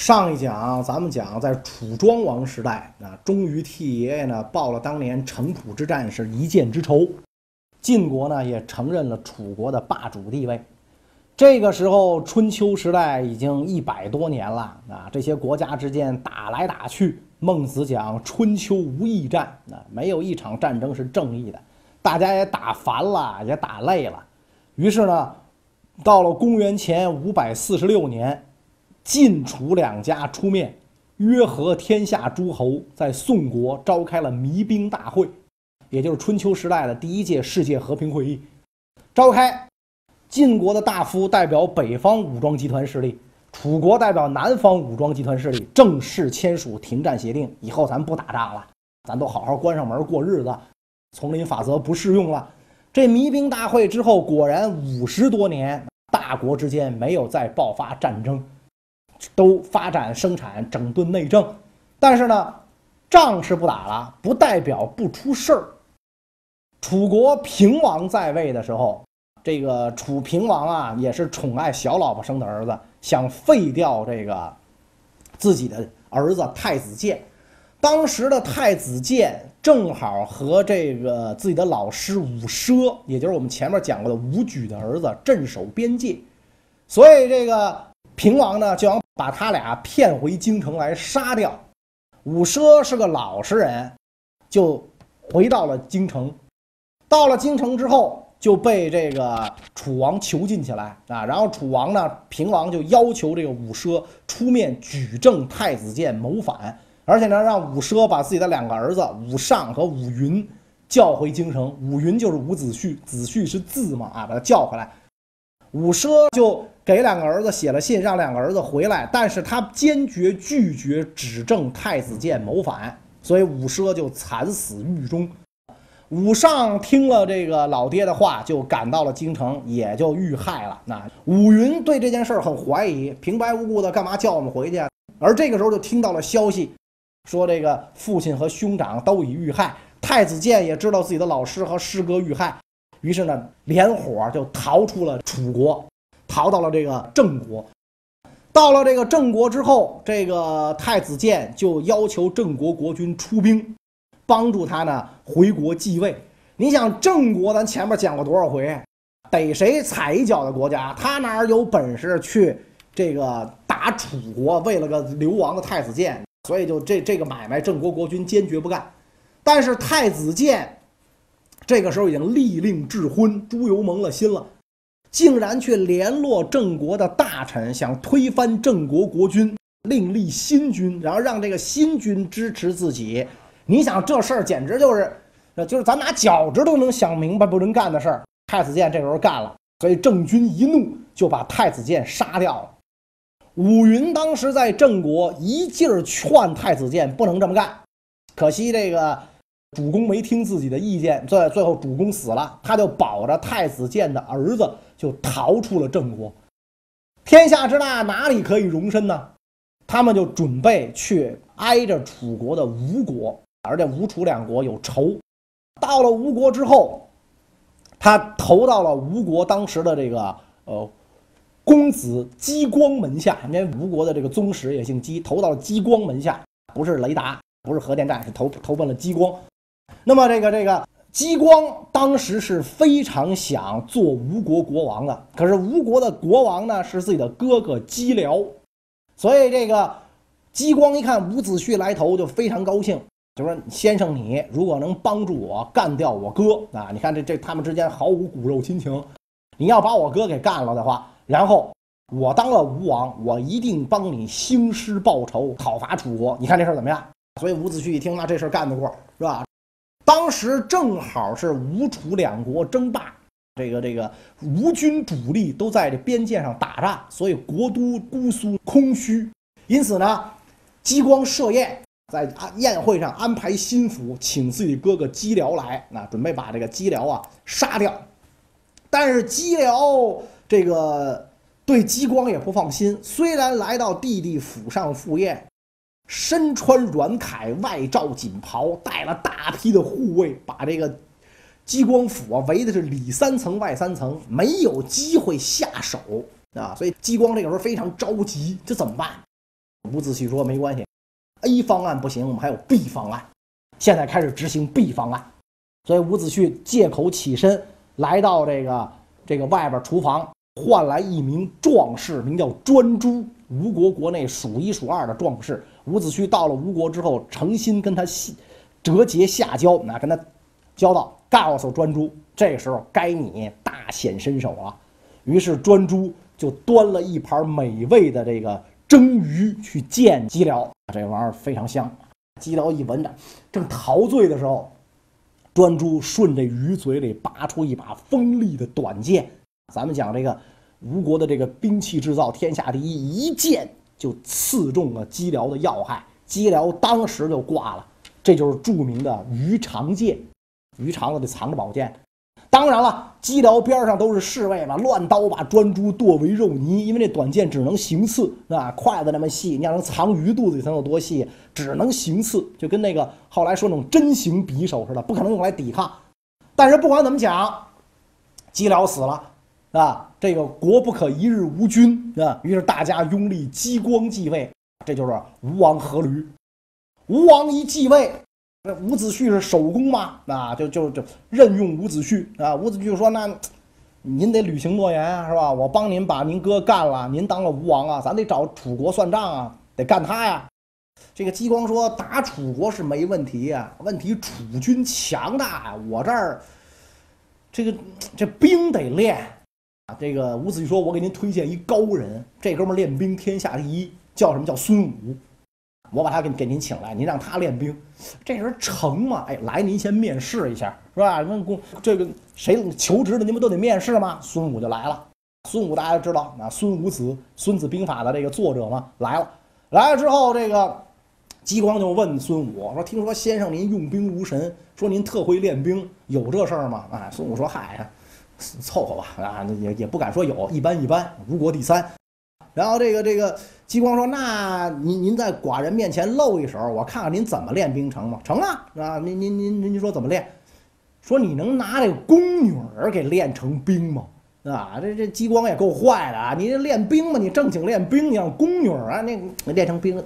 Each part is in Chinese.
上一讲咱们讲在楚庄王时代啊，终于替爷爷呢报了当年城濮之战是一箭之仇，晋国呢也承认了楚国的霸主地位。这个时候春秋时代已经一百多年了啊，这些国家之间打来打去。孟子讲春秋无义战啊，没有一场战争是正义的，大家也打烦了，也打累了。于是呢，到了公元前五百四十六年。晋楚两家出面约和天下诸侯，在宋国召开了弭兵大会，也就是春秋时代的第一届世界和平会议。召开，晋国的大夫代表北方武装集团势力，楚国代表南方武装集团势力，正式签署停战协定。以后咱不打仗了，咱都好好关上门过日子，丛林法则不适用了。这弭兵大会之后，果然五十多年，大国之间没有再爆发战争。都发展生产，整顿内政，但是呢，仗是不打了，不代表不出事儿。楚国平王在位的时候，这个楚平王啊，也是宠爱小老婆生的儿子，想废掉这个自己的儿子太子建。当时的太子建正好和这个自己的老师伍奢，也就是我们前面讲过的伍举的儿子镇守边界，所以这个平王呢就想。把他俩骗回京城来杀掉。伍奢是个老实人，就回到了京城。到了京城之后，就被这个楚王囚禁起来啊。然后楚王呢，平王就要求这个伍奢出面举证太子建谋反，而且呢，让伍奢把自己的两个儿子伍尚和伍云叫回京城。伍云就是伍子胥，子胥是字嘛啊，把他叫回来。伍奢就。给两个儿子写了信，让两个儿子回来，但是他坚决拒绝指证太子建谋反，所以伍奢就惨死狱中。武尚听了这个老爹的话，就赶到了京城，也就遇害了。那伍云对这件事很怀疑，平白无故的干嘛叫我们回去？而这个时候就听到了消息，说这个父亲和兄长都已遇害，太子建也知道自己的老师和师哥遇害，于是呢，连伙就逃出了楚国。逃到了这个郑国，到了这个郑国之后，这个太子建就要求郑国国君出兵，帮助他呢回国继位。你想郑国，咱前面讲过多少回，逮谁踩一脚的国家，他哪有本事去这个打楚国？为了个流亡的太子建，所以就这这个买卖，郑国国君坚决不干。但是太子建这个时候已经立令智昏，朱由蒙了心了。竟然去联络郑国的大臣，想推翻郑国国君，另立新君，然后让这个新君支持自己。你想这事儿简直就是，就是咱拿脚趾都能想明白不能干的事儿。太子建这时候干了，所以郑军一怒就把太子建杀掉了。武云当时在郑国一劲儿劝太子建不能这么干，可惜这个主公没听自己的意见，最最后主公死了，他就保着太子建的儿子。就逃出了郑国，天下之大，哪里可以容身呢？他们就准备去挨着楚国的吴国，而且吴楚两国有仇。到了吴国之后，他投到了吴国当时的这个呃公子姬光门下，因为吴国的这个宗室也姓姬，投到了姬光门下，不是雷达，不是核电站，是投投奔了姬光。那么这个这个。姬光当时是非常想做吴国国王的，可是吴国的国王呢是自己的哥哥姬辽，所以这个姬光一看伍子胥来投，就非常高兴，就说：“先生，你如果能帮助我干掉我哥啊，你看这这他们之间毫无骨肉亲情，你要把我哥给干了的话，然后我当了吴王，我一定帮你兴师报仇，讨伐楚国。你看这事儿怎么样？”所以伍子胥一听，那这事儿干得过，是吧？当时正好是吴楚两国争霸，这个这个吴军主力都在这边界上打仗，所以国都姑苏空虚。因此呢，姬光设宴，在宴会上安排心腹，请自己哥哥姬辽来，那准备把这个姬辽啊杀掉。但是姬辽这个对姬光也不放心，虽然来到弟弟府上赴宴。身穿软铠，外罩锦袍，带了大批的护卫，把这个激光府啊围的是里三层外三层，没有机会下手啊！所以激光这个时候非常着急，这怎么办？伍子胥说没关系，A 方案不行，我们还有 B 方案，现在开始执行 B 方案。所以伍子胥借口起身来到这个这个外边厨房，换来一名壮士，名叫专诸，吴国国内数一数二的壮士。伍子胥到了吴国之后，诚心跟他折节下交，那跟他交道，告诉专诸，这时候该你大显身手了。于是专诸就端了一盘美味的这个蒸鱼去见姬僚，这玩意儿非常香。姬僚一闻着，正陶醉的时候。专诸顺着鱼嘴里拔出一把锋利的短剑，咱们讲这个吴国的这个兵器制造天下第一，一剑就刺中了姬辽的要害，姬辽当时就挂了。这就是著名的鱼肠剑，鱼肠子里藏着宝剑。当然了，姬辽边上都是侍卫嘛，乱刀把专诸剁为肉泥。因为这短剑只能行刺，啊，筷子那么细，你要能藏鱼肚子里，能有多细？只能行刺，就跟那个后来说那种针形匕首似的，不可能用来抵抗。但是不管怎么讲，姬辽死了，啊，这个国不可一日无君，啊，于是大家拥立姬光继位，这就是吴王阖闾。吴王一继位。那伍子胥是首功嘛？啊，就就就任用伍子胥啊。伍子胥说：“那您得履行诺言啊，是吧？我帮您把您哥干了，您当了吴王啊，咱得找楚国算账啊，得干他呀。”这个姬光说：“打楚国是没问题呀，问题楚军强大呀，我这儿这个这兵得练”这个伍子胥说：“我给您推荐一高人，这哥们练兵天下第一，叫什么叫孙武。”我把他给给您请来，您让他练兵，这人成吗？哎，来，您先面试一下，是吧？问公这个谁求职的，您不都得面试吗？孙武就来了。孙武大家知道，啊，孙武子《孙子兵法》的这个作者嘛，来了。来了之后，这个姬光就问孙武说：“听说先生您用兵如神，说您特会练兵，有这事儿吗？”哎，孙武说：“嗨，凑合吧，啊，也也不敢说有，一般一般，吴国第三。”然后这个这个激光说：“那您您在寡人面前露一手，我看看您怎么练兵成吗？成啊！啊，您您您您说怎么练？说你能拿这个宫女儿给练成兵吗？啊，这这激光也够坏的啊！你这练兵嘛，你正经练兵，你让宫女儿啊，那练成兵，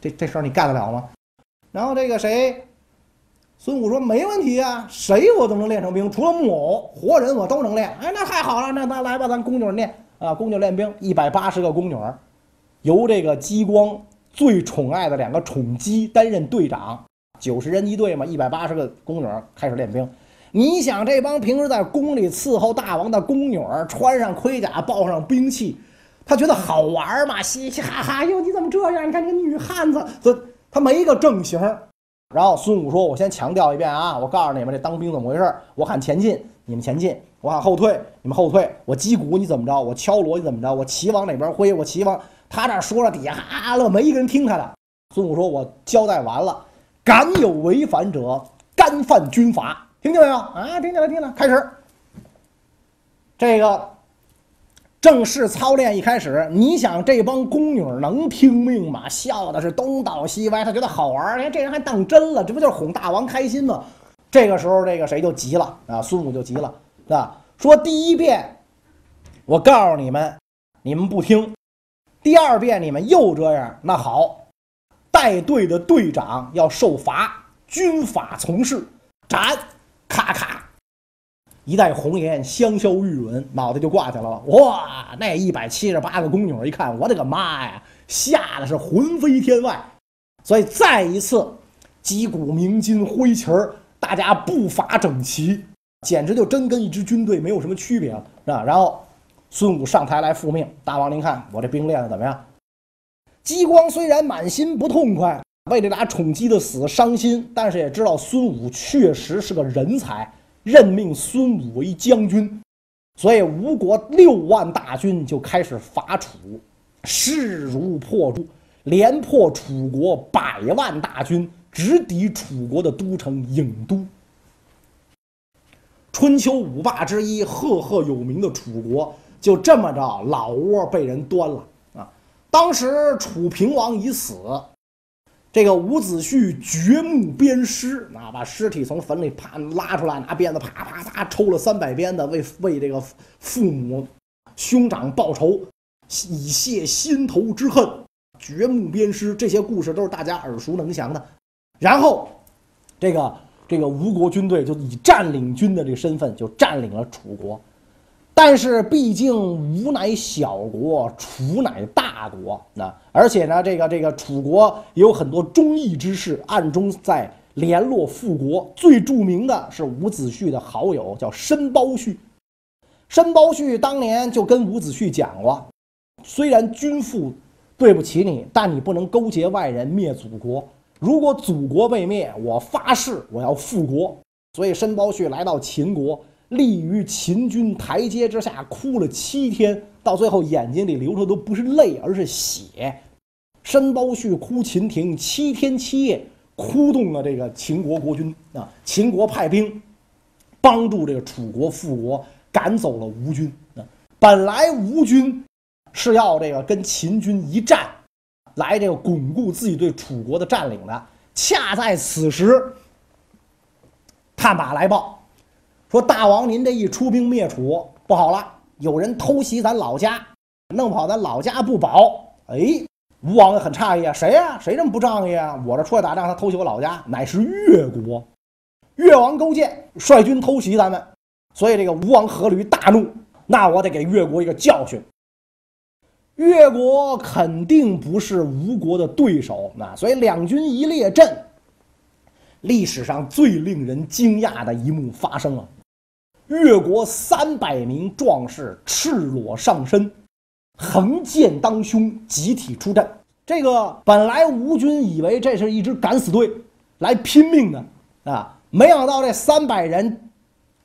这这事儿你干得了吗？然后这个谁，孙武说没问题啊，谁我都能练成兵，除了木偶，活人我都能练。哎，那太好了，那那来吧，咱宫女练。”啊，宫女练兵，一百八十个宫女，由这个姬光最宠爱的两个宠姬担任队长，九十人一队嘛，一百八十个宫女开始练兵。你想，这帮平时在宫里伺候大王的宫女，穿上盔甲，抱上兵器，他觉得好玩吗？嘻嘻哈哈，哟，你怎么这样？你看这个女汉子，这他没一个正形。然后孙武说：“我先强调一遍啊，我告诉你们，这当兵怎么回事？我喊前进，你们前进。”我喊后退，你们后退。我击鼓，你怎么着？我敲锣，你怎么着？我旗往哪边挥？我旗往他这说了，底下哈乐，没一个人听他的。孙武说：“我交代完了，敢有违反者，干犯军法。听见没有？啊，听见了，听见了。开始，这个正式操练一开始，你想这帮宫女能听命吗？笑的是东倒西歪，他觉得好玩。哎，这人还当真了，这不就是哄大王开心吗？这个时候，这个谁就急了啊？孙武就急了。啊，说第一遍，我告诉你们，你们不听；第二遍你们又这样，那好，带队的队长要受罚，军法从事，斩！咔咔，一袋红颜，香消玉殒，脑袋就挂下来了。哇，那一百七十八个宫女一看，我的个妈呀，吓得是魂飞天外。所以再一次，击鼓鸣金挥旗儿，大家步伐整齐。简直就真跟一支军队没有什么区别了，啊！然后孙武上台来复命，大王您看我这兵练的怎么样？姬光虽然满心不痛快，为这俩宠姬的死伤心，但是也知道孙武确实是个人才，任命孙武为将军。所以吴国六万大军就开始伐楚，势如破竹，连破楚国百万大军，直抵楚国的都城郢都。春秋五霸之一、赫赫有名的楚国，就这么着老窝被人端了啊！当时楚平王已死，这个伍子胥掘墓鞭尸，啊，把尸体从坟里啪拉出来，拿鞭子啪啪啪抽了三百鞭子，为为这个父母兄长报仇，以泄心头之恨。掘墓鞭尸，这些故事都是大家耳熟能详的。然后，这个这个吴国军队就以占领军的这个身份就占领了楚国。但是毕竟吴乃小国，楚乃大国，那而且呢，这个这个楚国也有很多忠义之士，暗中在联络复国。最著名的是伍子胥的好友，叫申包胥。申包胥当年就跟伍子胥讲过，虽然君父对不起你，但你不能勾结外人灭祖国。如果祖国被灭，我发誓我要复国。所以申包胥来到秦国。立于秦军台阶之下，哭了七天，到最后眼睛里流出的都不是泪，而是血。申包胥哭秦庭七天七夜，哭动了这个秦国国君啊！秦国派兵帮助这个楚国复国，赶走了吴军啊！本来吴军是要这个跟秦军一战，来这个巩固自己对楚国的占领的。恰在此时，探马来报。说大王，您这一出兵灭楚不好了，有人偷袭咱老家，弄不好咱老家不保。哎，吴王很诧异啊，谁呀？谁这么不仗义啊？我这出来打仗，他偷袭我老家，乃是越国，越王勾践率军偷袭咱们，所以这个吴王阖闾大怒，那我得给越国一个教训。越国肯定不是吴国的对手，那所以两军一列阵，历史上最令人惊讶的一幕发生了。越国三百名壮士赤裸上身，横剑当胸，集体出阵。这个本来吴军以为这是一支敢死队，来拼命的啊！没想到这三百人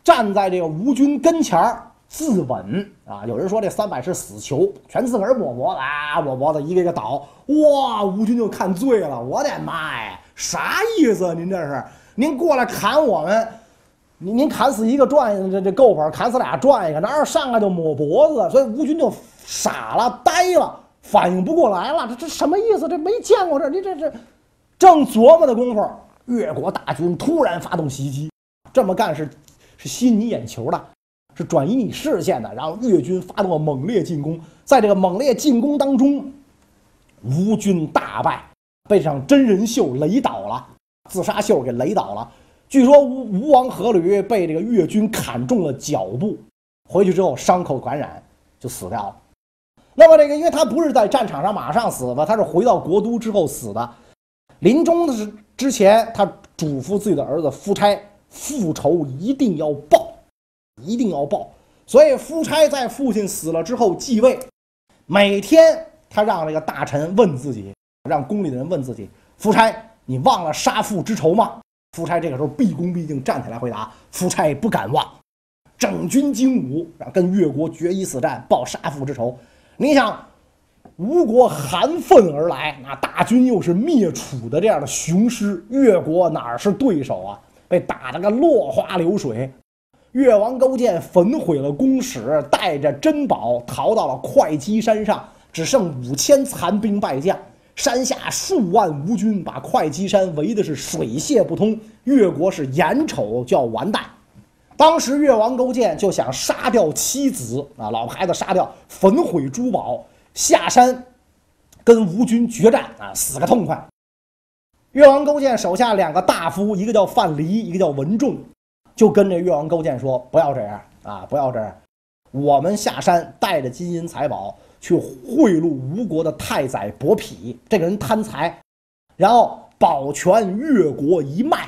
站在这个吴军跟前儿自刎啊！有人说这三百是死囚，全自个儿抹脖子啊，抹脖子一个一个倒。哇！吴军就看醉了，我的妈呀，啥意思？您这是您过来砍我们？您您砍死一个赚一个，这这够本；砍死俩赚一个，哪有上来就抹脖子？所以吴军就傻了、呆了，反应不过来了。这这什么意思？这没见过这，你这这正琢磨的功夫，越国大军突然发动袭击。这么干是是吸你眼球的，是转移你视线的。然后越军发动了猛烈进攻，在这个猛烈进攻当中，吴军大败，被这场真人秀雷倒了，自杀秀给雷倒了。据说吴吴王阖闾被这个越军砍中了脚部，回去之后伤口感染就死掉了。那么这个，因为他不是在战场上马上死吧，他是回到国都之后死的。临终的是之前，他嘱咐自己的儿子夫差，复仇一定要报，一定要报。所以夫差在父亲死了之后继位，每天他让这个大臣问自己，让宫里的人问自己：夫差，你忘了杀父之仇吗？夫差这个时候毕恭毕敬站起来回答：“夫差不敢忘，整军精武，跟越国决一死战，报杀父之仇。你想，吴国含愤而来，那大军又是灭楚的这样的雄师，越国哪是对手啊？被打得个落花流水。越王勾践焚毁了宫室，带着珍宝逃到了会稽山上，只剩五千残兵败将。”山下数万吴军把会稽山围的是水泄不通，越国是眼瞅就要完蛋。当时越王勾践就想杀掉妻子啊，老婆孩子杀掉，焚毁珠宝，下山跟吴军决战啊，死个痛快。越王勾践手下两个大夫，一个叫范蠡，一个叫文仲，就跟这越王勾践说：“不要这样啊，不要这样，我们下山带着金银财宝。”去贿赂吴国的太宰伯嚭，这个人贪财，然后保全越国一脉，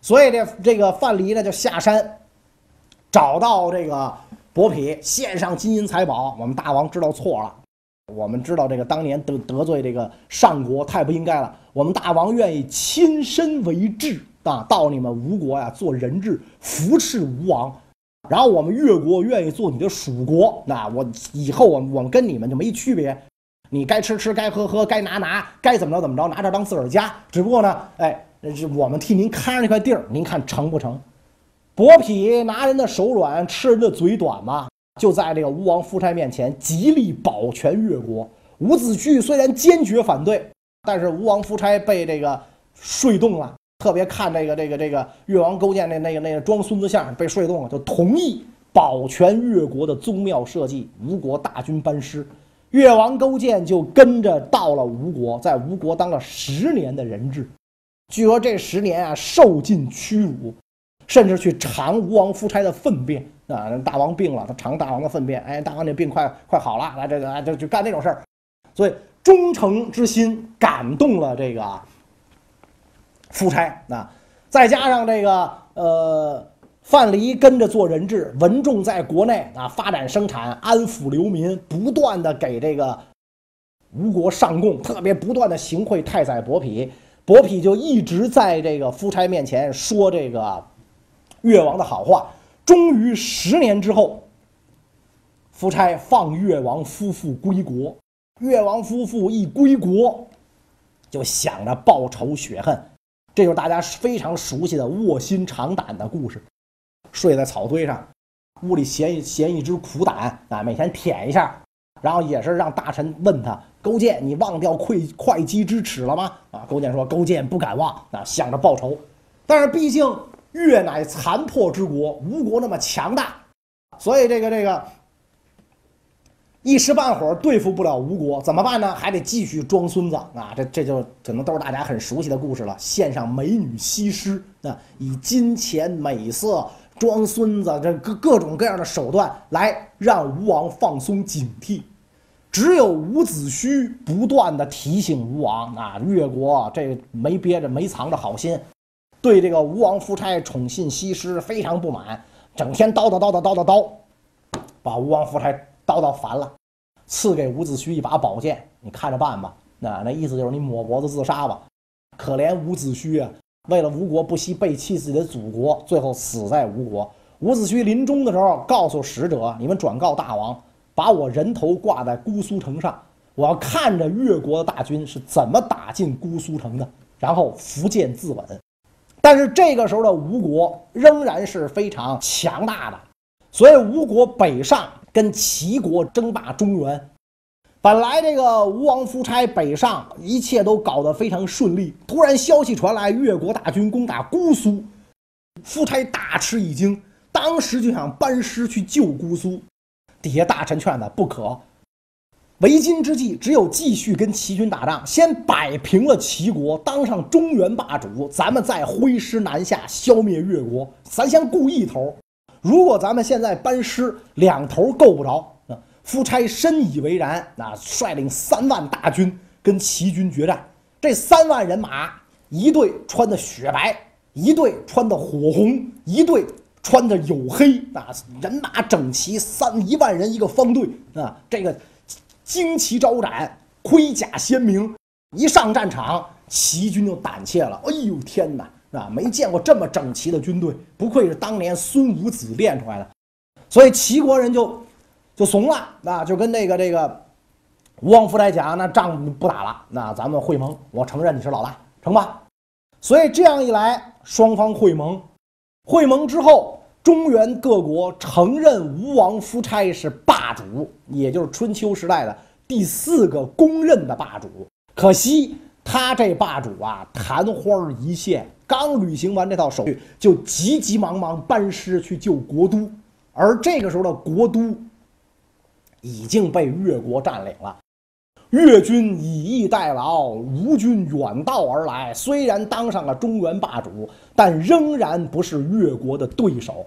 所以这这个范蠡呢就下山，找到这个伯嚭，献上金银财宝。我们大王知道错了，我们知道这个当年得得罪这个上国太不应该了。我们大王愿意亲身为质啊，到你们吴国呀做人质，扶持吴王。然后我们越国愿意做你的属国，那我以后我我们跟你们就没区别，你该吃吃，该喝喝，该拿拿，该怎么着怎么着，拿这当自个儿家。只不过呢，哎，我们替您看着那块地儿，您看成不成？伯嚭拿人的手软，吃人的嘴短嘛，就在这个吴王夫差面前极力保全越国。伍子胥虽然坚决反对，但是吴王夫差被这个说动了。特别看这个这个这个越王勾践那那个那个装孙子像被说动了，就同意保全越国的宗庙社稷。吴国大军班师，越王勾践就跟着到了吴国，在吴国当了十年的人质。据说这十年啊，受尽屈辱，甚至去尝吴王夫差的粪便啊。大王病了，他尝大王的粪便，哎，大王这病快快好了，来这个就就干这种事儿。所以忠诚之心感动了这个夫差啊，再加上这个呃。范蠡跟着做人质，文仲在国内啊发展生产，安抚流民，不断的给这个吴国上贡，特别不断的行贿太宰伯嚭，伯嚭就一直在这个夫差面前说这个越王的好话。终于十年之后，夫差放越王夫妇归国。越王夫妇一归国，就想着报仇雪恨，这就是大家非常熟悉的卧薪尝胆的故事。睡在草堆上，屋里衔一衔一只苦胆啊，每天舔一下，然后也是让大臣问他：勾践，你忘掉会会稽之耻了吗？啊，勾践说：勾践不敢忘啊，想着报仇。但是毕竟越乃残破之国，吴国那么强大，所以这个这个一时半会儿对付不了吴国，怎么办呢？还得继续装孙子啊！这这就可能都是大家很熟悉的故事了。献上美女西施啊，以金钱美色。装孙子，这各各种各样的手段来让吴王放松警惕。只有伍子胥不断的提醒吴王啊，越国这没憋着没藏着好心，对这个吴王夫差宠信西施非常不满，整天叨叨叨叨叨叨叨，把吴王夫差叨叨烦了，赐给伍子胥一把宝剑，你看着办吧。那那意思就是你抹脖子自杀吧。可怜伍子胥啊！为了吴国不惜背弃自己的祖国，最后死在吴国。伍子胥临终的时候告诉使者：“你们转告大王，把我人头挂在姑苏城上，我要看着越国的大军是怎么打进姑苏城的，然后苻建自刎。”但是这个时候的吴国仍然是非常强大的，所以吴国北上跟齐国争霸中原。本来这个吴王夫差北上，一切都搞得非常顺利。突然消息传来，越国大军攻打姑苏，夫差大吃一惊，当时就想班师去救姑苏。底下大臣劝他不可，为今之计只有继续跟齐军打仗，先摆平了齐国，当上中原霸主，咱们再挥师南下，消灭越国。咱先顾一头，如果咱们现在班师，两头够不着啊。夫差深以为然，那率领三万大军跟齐军决战。这三万人马，一队穿的雪白，一队穿的火红，一队穿的黝黑，啊，人马整齐，三一万人一个方队啊，这个旌旗招展，盔甲鲜明。一上战场，齐军就胆怯了。哎呦天哪，啊，没见过这么整齐的军队，不愧是当年孙武子练出来的。所以齐国人就。就怂了，那就跟那个这个吴王夫差讲，那仗不打了，那咱们会盟，我承认你是老大，成吧？所以这样一来，双方会盟，会盟之后，中原各国承认吴王夫差是霸主，也就是春秋时代的第四个公认的霸主。可惜他这霸主啊，昙花一现，刚履行完这套手续，就急急忙忙班师去救国都，而这个时候的国都。已经被越国占领了，越军以逸待劳，吴军远道而来，虽然当上了中原霸主，但仍然不是越国的对手，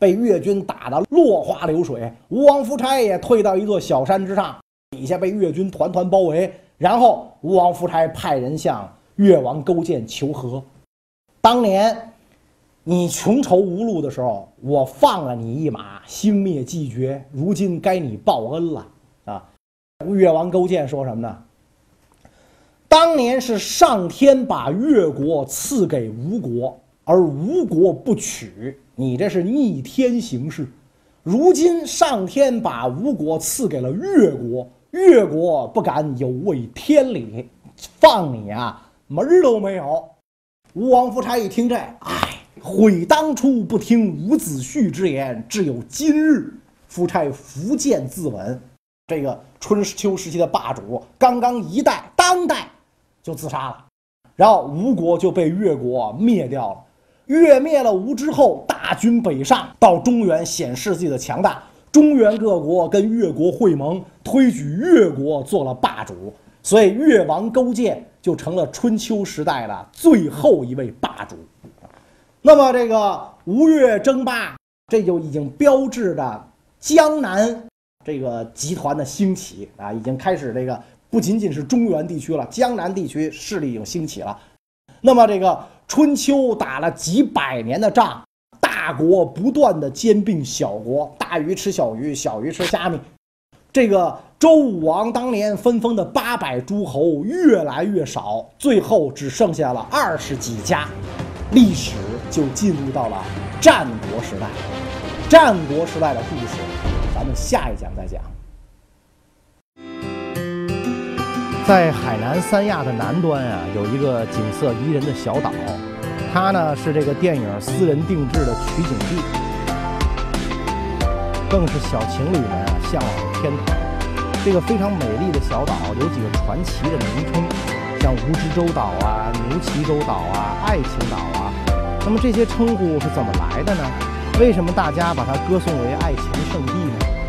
被越军打得落花流水。吴王夫差也退到一座小山之上，底下被越军团团包围。然后吴王夫差派人向越王勾践求和，当年。你穷愁无路的时候，我放了你一马，心灭迹绝。如今该你报恩了啊！越王勾践说什么呢？当年是上天把越国赐给吴国，而吴国不取，你这是逆天行事。如今上天把吴国赐给了越国，越国不敢有违天理，放你啊门儿都没有。吴王夫差一听这，哎。悔当初不听伍子胥之言，只有今日。夫差苻建自刎，这个春秋时期的霸主，刚刚一代当代就自杀了，然后吴国就被越国灭掉了。越灭了吴之后，大军北上到中原，显示自己的强大。中原各国跟越国会盟，推举越国做了霸主，所以越王勾践就成了春秋时代的最后一位霸主。那么这个吴越争霸，这就已经标志着江南这个集团的兴起啊，已经开始这个不仅仅是中原地区了，江南地区势力已经兴起了。那么这个春秋打了几百年的仗。大国不断的兼并小国，大鱼吃小鱼，小鱼吃虾米。这个周武王当年分封的八百诸侯越来越少，最后只剩下了二十几家，历史就进入到了战国时代。战国时代的故事，咱们下一讲再讲。在海南三亚的南端啊，有一个景色宜人的小岛。它呢是这个电影私人定制的取景地，更是小情侣们向往的天堂。这个非常美丽的小岛有几个传奇的名称，像蜈支洲岛啊、牛岐洲岛啊、爱情岛啊。那么这些称呼是怎么来的呢？为什么大家把它歌颂为爱情圣地呢？